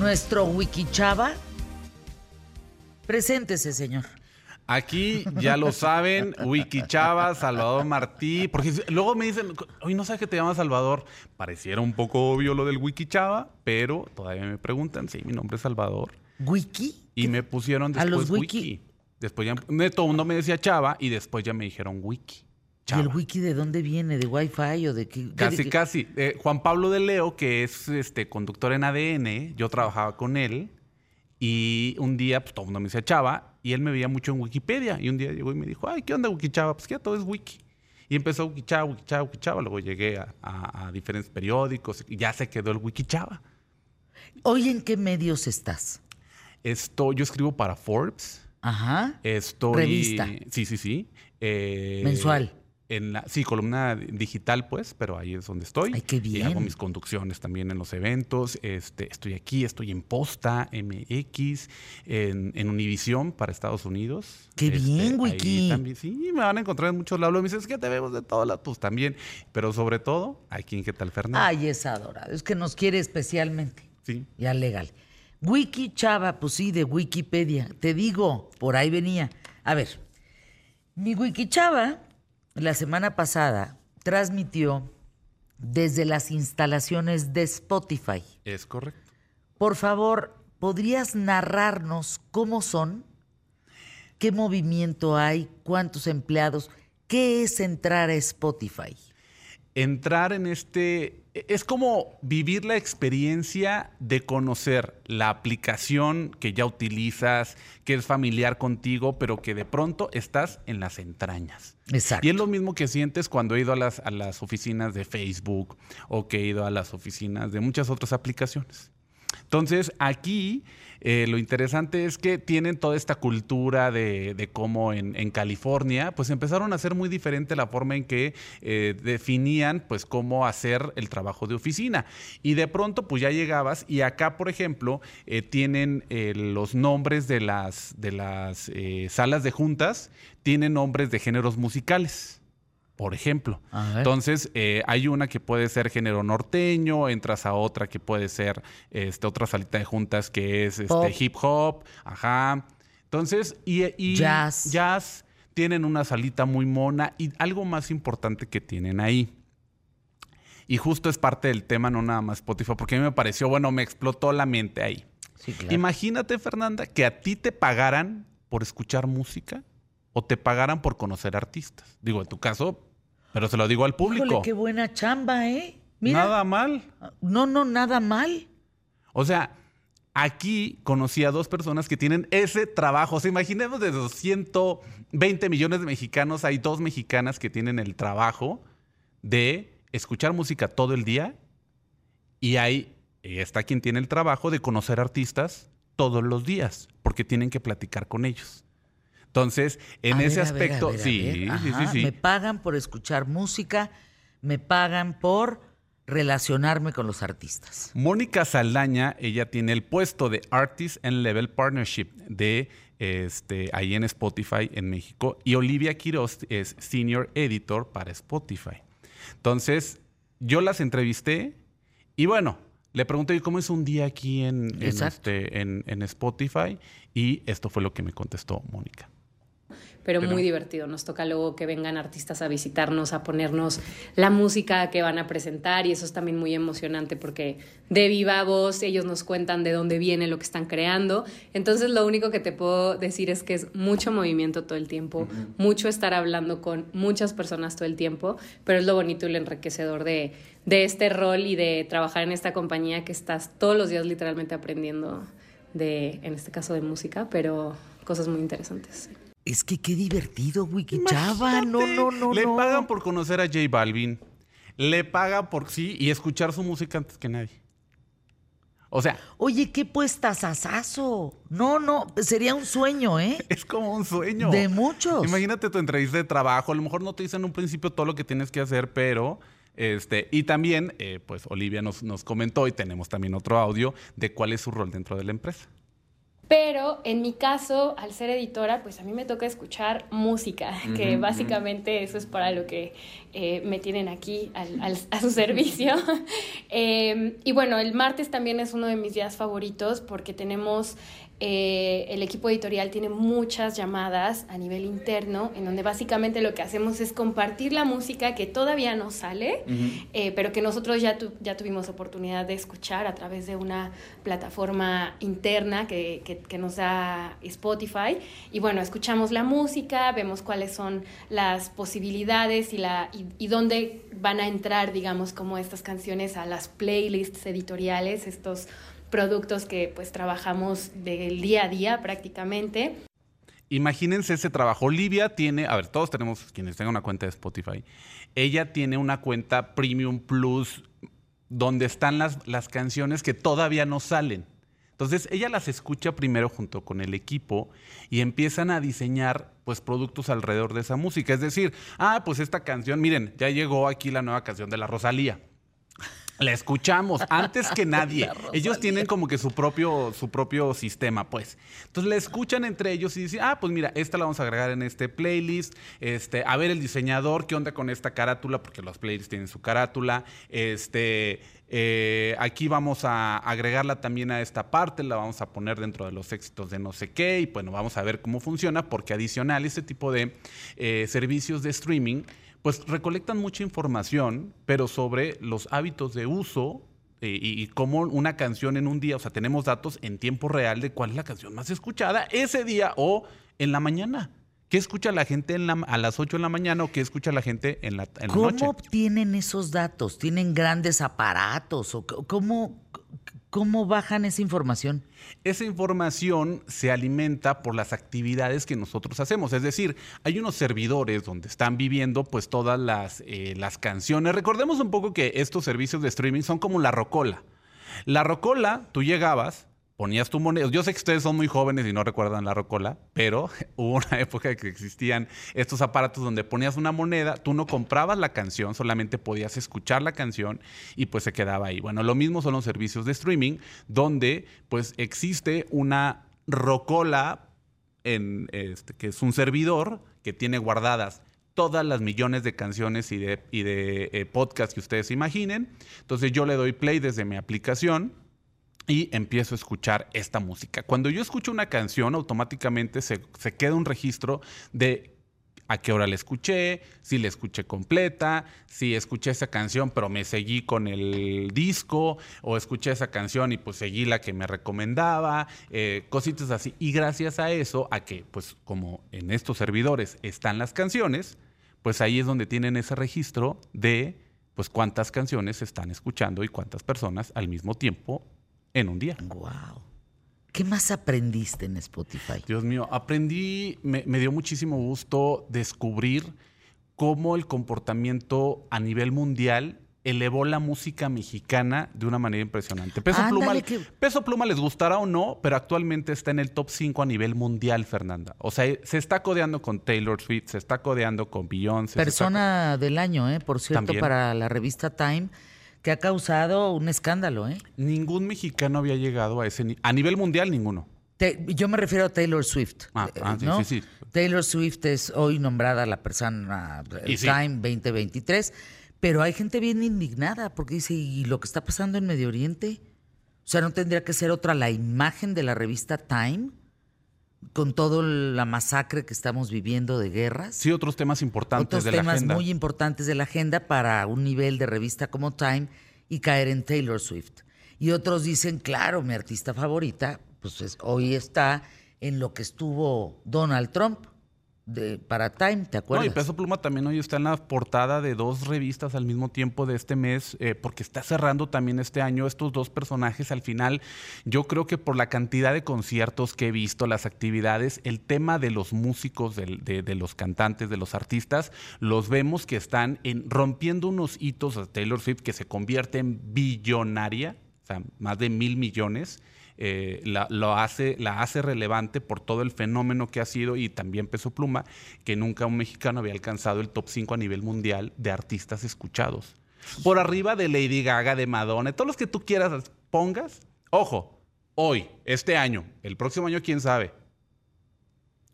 nuestro Wikichava. Preséntese, señor. Aquí ya lo saben, Wiki Chava, Salvador Martí, porque luego me dicen, hoy no sabes que te llamas Salvador. Pareciera un poco obvio lo del Wiki Chava, pero todavía me preguntan, sí, mi nombre es Salvador. ¿Wiki? Y me pusieron después ¿A los wiki? Wiki. Después ya, todo el mundo me decía Chava y después ya me dijeron Wiki. ¿Y el wiki de dónde viene? ¿De Wi-Fi o de qué? Casi, casi. Eh, Juan Pablo de Leo, que es este conductor en ADN, yo trabajaba con él y un día, pues todo el mundo me decía Chava, y él me veía mucho en Wikipedia. Y un día llegó y me dijo, ay, ¿qué onda Wikichava? Pues que ya todo es Wiki. Y empezó Wikichava, Wikichava, Wikichava. Luego llegué a, diferentes periódicos y ya se quedó el Wikichava. ¿Hoy en qué medios estás? Esto, yo escribo para Forbes. Ajá. Estoy. Revista. Sí, sí, sí. Eh, Mensual en la, sí, columna digital, pues, pero ahí es donde estoy. Ay, qué bien. Y hago mis conducciones también en los eventos. Este, estoy aquí, estoy en Posta, MX, en, en Univisión para Estados Unidos. Qué este, bien, Wiki. También, sí, me van a encontrar en muchos lados. Me dicen, es que te vemos de todas las, pues también. Pero sobre todo, aquí en ¿Qué tal, Fernando? Ay, es adorado. Es que nos quiere especialmente. Sí. Ya legal. Wiki Chava, pues sí, de Wikipedia. Te digo, por ahí venía. A ver, mi Wiki Chava la semana pasada transmitió desde las instalaciones de Spotify. Es correcto. Por favor, ¿podrías narrarnos cómo son? ¿Qué movimiento hay? ¿Cuántos empleados? ¿Qué es entrar a Spotify? Entrar en este es como vivir la experiencia de conocer la aplicación que ya utilizas, que es familiar contigo, pero que de pronto estás en las entrañas. Exacto. Y es lo mismo que sientes cuando he ido a las, a las oficinas de Facebook o que he ido a las oficinas de muchas otras aplicaciones. Entonces, aquí eh, lo interesante es que tienen toda esta cultura de, cómo en, California, pues empezaron a hacer muy diferente la forma en que eh, definían, pues, cómo hacer el trabajo de oficina. Y de pronto, pues ya llegabas y acá, por ejemplo, eh, tienen los nombres de las, de las salas de juntas, tienen nombres de géneros musicales por ejemplo. Entonces, eh, hay una que puede ser género norteño, entras a otra que puede ser este, otra salita de juntas que es este, hip hop, ajá. Entonces, y, jazz. jazz tienen una salita muy mona y algo más importante que tienen ahí. Y justo es parte del tema, no nada más Spotify, porque a mí me pareció, bueno, me explotó la mente ahí. Imagínate, Fernanda, que a ti te pagaran por escuchar música o te pagaran por conocer artistas. Digo, en tu caso, pero se lo digo al público. Híjole, qué buena chamba, ¿eh? nada mal. No, no, nada mal. O sea, aquí conocí a dos personas que tienen ese trabajo. O sea, imaginemos de los 120 millones de mexicanos, hay dos mexicanas que tienen el trabajo de escuchar música todo el día y hay, está quien tiene el trabajo de conocer artistas todos los días, porque tienen que platicar con ellos. Entonces, en ese aspecto, sí, sí, sí, sí. Me pagan por escuchar música, me pagan por relacionarme con los artistas. Mónica Saldaña, ella tiene el puesto de Artist and Level Partnership de este, ahí en Spotify en México y Olivia Quiroz es Senior Editor para Spotify. Entonces, yo las entrevisté y bueno, le pregunté cómo es un día aquí en, este, en Spotify y esto fue lo que me contestó Mónica pero, muy divertido. Nos toca luego que vengan artistas a visitarnos, a ponernos la música que van a presentar y eso es también muy emocionante porque de viva voz ellos nos cuentan de dónde viene lo que están creando. Entonces lo único que te puedo decir es que es mucho movimiento todo el tiempo, mucho estar hablando con muchas personas todo el tiempo, pero es lo bonito y lo enriquecedor de, de este rol y de trabajar en esta compañía que estás todos los días literalmente aprendiendo de, en este caso de música, pero cosas muy interesantes. Es que qué divertido, Wiki Chava. No, no, no. Le pagan por conocer a J Balvin. Le pagan por sí y escuchar su música antes que nadie. O sea. Oye, qué puestas asazo. No, no, sería un sueño, ¿eh? Es como un sueño. De muchos. Imagínate tu entrevista de trabajo. A lo mejor no te dicen en un principio todo lo que tienes que hacer, pero. Este, y también, eh, pues Olivia nos, nos comentó y tenemos también otro audio de cuál es su rol dentro de la empresa. Pero en mi caso, al ser editora, pues a mí me toca escuchar música, que básicamente eso es para lo que eh, me tienen aquí a su servicio. Em, y bueno, el martes también es uno de mis días favoritos porque tenemos eh, el equipo editorial tiene muchas llamadas a nivel interno, en donde básicamente lo que hacemos es compartir la música que todavía no sale, eh, pero que nosotros ya, ya tuvimos oportunidad de escuchar a través de una plataforma interna que, que, nos da Spotify. Y bueno, escuchamos la música, vemos cuáles son las posibilidades y, la, y, y dónde van a entrar, digamos, como estas canciones a las playlists editoriales, estos productos que pues trabajamos del día a día prácticamente. Imagínense ese trabajo. Olivia tiene, a ver, todos tenemos, quienes tengan una cuenta de Spotify, ella tiene una cuenta Premium Plus donde están las, las canciones que todavía no salen. Entonces ella las escucha primero junto con el equipo y empiezan a diseñar pues productos alrededor de esa música. Es decir, ah, pues esta canción, miren, ya llegó aquí la nueva canción de la Rosalía. La escuchamos antes que nadie. Ellos tienen como que su propio, su propio sistema, pues. Entonces la escuchan entre ellos y dicen, ah, pues mira, esta la vamos a agregar en este playlist. Este, a ver el diseñador, ¿qué onda con esta carátula? Porque los playlists tienen su carátula. Este, eh, aquí vamos a agregarla también a esta parte, la vamos a poner dentro de los éxitos de no sé qué. Y bueno, vamos a ver cómo funciona, porque adicional, este tipo de eh, servicios de streaming pues recolectan mucha información, pero sobre los hábitos de uso eh, y, cómo una canción en un día, o sea, tenemos datos en tiempo real de cuál es la canción más escuchada ese día o en la mañana. ¿Qué escucha la gente a las 8 de la mañana o qué escucha la gente en la, en la noche? ¿Cómo obtienen esos datos? ¿Tienen grandes aparatos? ¿O cómo, ¿Cómo bajan esa información? Esa información se alimenta por las actividades que nosotros hacemos. Es decir, hay unos servidores donde están viviendo pues todas las, eh, las canciones. Recordemos un poco que estos servicios de streaming son como la rocola. La rocola, tú llegabas, ponías tu moneda. Yo sé que ustedes son muy jóvenes y no recuerdan la rocola, pero hubo una época que existían estos aparatos donde ponías una moneda, tú no comprabas la canción, solamente podías escuchar la canción y pues se quedaba ahí. Bueno, lo mismo son los servicios de streaming, donde pues existe una rocola en este, que es un servidor que tiene guardadas todas las millones de canciones y de, y de eh, podcasts que ustedes imaginen. Entonces yo le doy play desde mi aplicación y empiezo a escuchar esta música. Cuando yo escucho una canción, automáticamente se, queda un registro de a qué hora la escuché, si la escuché completa, si escuché esa canción pero me seguí con el disco, o escuché esa canción y pues seguí la que me recomendaba, eh, cositas así. Y gracias a eso, a que pues como en estos servidores están las canciones, pues ahí es donde tienen ese registro de pues cuántas canciones están escuchando y cuántas personas al mismo tiempo en un día. Wow. ¿Qué más aprendiste en Spotify? Dios mío, aprendí, me, dio muchísimo gusto descubrir cómo el comportamiento a nivel mundial elevó la música mexicana de una manera impresionante. Peso, Pluma, Peso Pluma les gustará o no, pero actualmente está en el top 5 a nivel mundial, Fernanda. O sea, se está codeando con Taylor Swift, se está codeando con Beyoncé. Persona del año, ¿eh? por cierto, para la revista Time que ha causado un escándalo, ¿eh? Ningún mexicano había llegado a ese nivel. A nivel mundial, ninguno. yo me refiero a Taylor Swift. Ah, ah sí, sí, Taylor Swift es hoy nombrada la persona Time 2023, pero hay gente bien indignada porque dice, ¿y lo que está pasando en Medio Oriente? O sea, ¿no tendría que ser otra la imagen de la revista Time? Con toda la masacre que estamos viviendo de guerras. Sí, otros temas importantes de la agenda. Otros temas muy importantes de la agenda para un nivel de revista como Time y caer en Taylor Swift. Y otros dicen, claro, mi artista favorita, pues hoy está en lo que estuvo Donald Trump para Time, ¿te acuerdas? No, y Peso Pluma también hoy está en la portada de dos revistas al mismo tiempo de este mes, eh, porque está cerrando también este año estos dos personajes. Al final, yo creo que por la cantidad de conciertos que he visto, las actividades, el tema de los músicos, de, los cantantes, de los artistas, los vemos que están en, rompiendo unos hitos a Taylor Swift que se convierte en billonaria, o sea, más de mil millones eh, la, lo hace, la hace relevante por todo el fenómeno que ha sido y también Peso Pluma, que nunca un mexicano había alcanzado el top 5 a nivel mundial de artistas escuchados. Por arriba de Lady Gaga, de Madonna, todos los que tú quieras pongas, ojo, Hoy, este año, el próximo año, quién sabe.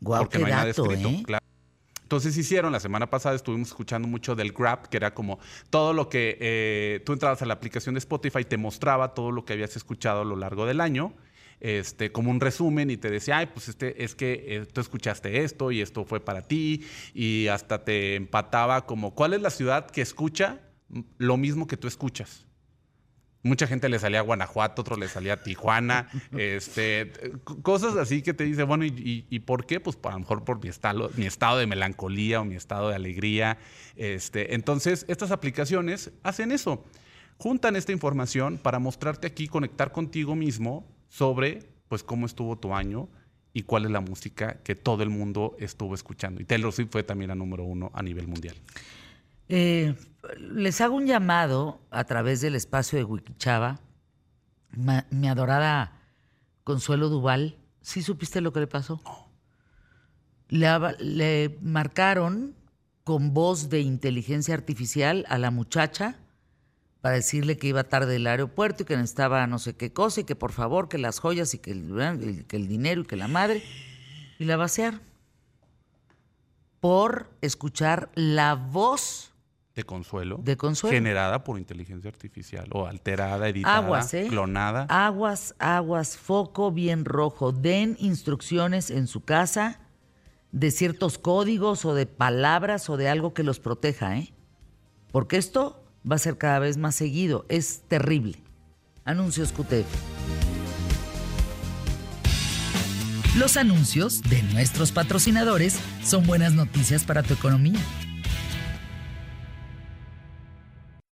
Guau, porque qué no hay nada escrito. ¿eh? claro. Entonces hicieron, la semana pasada estuvimos escuchando mucho del Grab, que era como todo lo que eh, tú entrabas a la aplicación de Spotify, te mostraba todo lo que habías escuchado a lo largo del año, este, como un resumen y te decía, ay, pues este, es que eh, tú escuchaste esto y esto fue para ti, y hasta te empataba como, ¿cuál es la ciudad que escucha lo mismo que tú escuchas? Mucha gente le salía a Guanajuato, otro le salía a Tijuana, este, cosas así que te dice, bueno, ¿y, y- y por qué? Pues a lo mejor por mi estado, mi estado de melancolía o mi estado de alegría. Este, entonces, estas aplicaciones hacen eso. Juntan esta información para mostrarte aquí, conectar contigo mismo sobre pues cómo estuvo tu año y cuál es la música que todo el mundo estuvo escuchando. Y Taylor Swift fue también la número uno a nivel mundial. Eh, les hago un llamado a través del espacio de Wikichava. Ma- mi adorada Consuelo Duval, ¿sí supiste lo que le pasó? Le, marcaron con voz de inteligencia artificial a la muchacha para decirle que iba tarde del aeropuerto y que necesitaba no sé qué cosa y que por favor, que las joyas y que el, que el dinero y que la madre. Y la vaciaron por escuchar la voz De Consuelo. De Consuelo. Generada por inteligencia artificial o alterada, editada, Aguas, ¿eh? clonada. Aguas, aguas, foco bien rojo. Den instrucciones en su casa de ciertos códigos o de palabras o de algo que los proteja, ¿eh? Porque esto va a ser cada vez más seguido. Es terrible. Anuncios QTF. Los anuncios de nuestros patrocinadores son buenas noticias para tu economía.